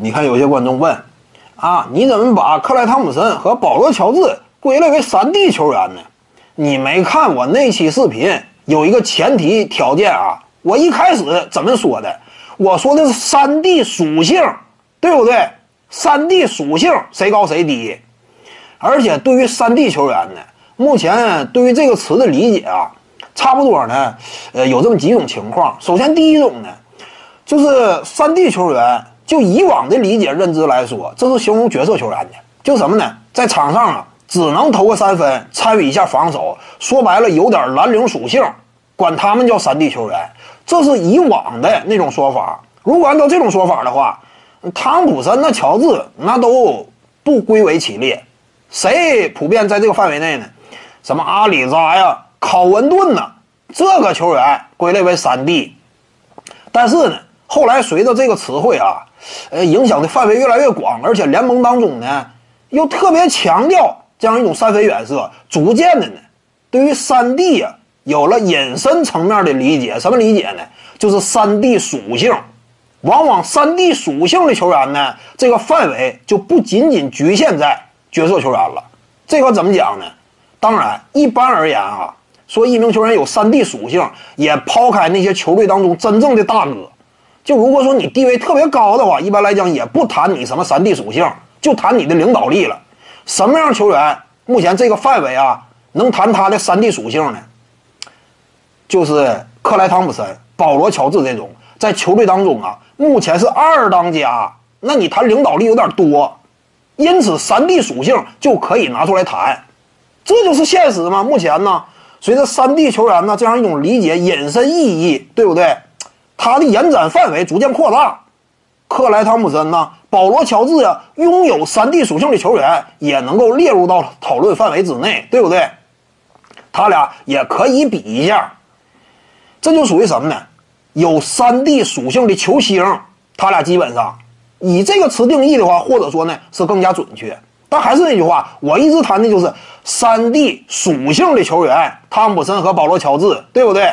你看有些观众问，啊，你怎么把克莱汤普森和保罗乔治归类为三 D 球员呢？你没看我那期视频，有一个前提条件啊，我一开始怎么说的？我说的是三 D 属性，对不对？三 D 属性谁高谁低？而且对于三 D 球员呢，目前对于这个词的理解啊，差不多呢，呃，有这么几种情况。首先，第一种呢，就是三 D 球员，就以往的理解认知来说，这是形容角色球员的，就什么呢？在场上啊，只能投个三分，参与一下防守，说白了有点蓝领属性，管他们叫三 D 球员。这是以往的那种说法。如果按照这种说法的话，汤普森、那乔治那都不归为其列。谁普遍在这个范围内呢？什么阿里扎呀、考文顿呐，这个球员归类为三 D。但是呢，后来随着这个词汇啊，呃，影响的范围越来越广，而且联盟当中呢，又特别强调这样一种三分远射，逐渐的呢，对于三 D 呀，有了引申层面的理解。什么理解呢？就是三 D 属性。往往三 D 属性的球员呢，这个范围就不仅仅局限在。角色球员了，这个怎么讲呢？当然，一般而言啊，说一名球员有三 D 属性，也抛开那些球队当中真正的大哥，就如果说你地位特别高的话，一般来讲也不谈你什么三 D 属性，就谈你的领导力了。什么样球员目前这个范围啊，能谈他的三 D 属性呢？就是克莱汤普森、保罗乔治这种在球队当中啊，目前是二当家，那你谈领导力有点多。因此，三 D 属性就可以拿出来谈，这就是现实嘛。目前呢，随着三 D 球员呢这样一种理解引申意义，对不对？它的延展范围逐渐扩大。克莱汤普森呢，保罗乔治啊，拥有三 D 属性的球员也能够列入到讨论范围之内，对不对？他俩也可以比一下，这就属于什么呢？有三 D 属性的球星，他俩基本上。以这个词定义的话，或者说呢是更加准确。但还是那句话，我一直谈的就是三 D 属性的球员，汤普森和保罗乔治，对不对？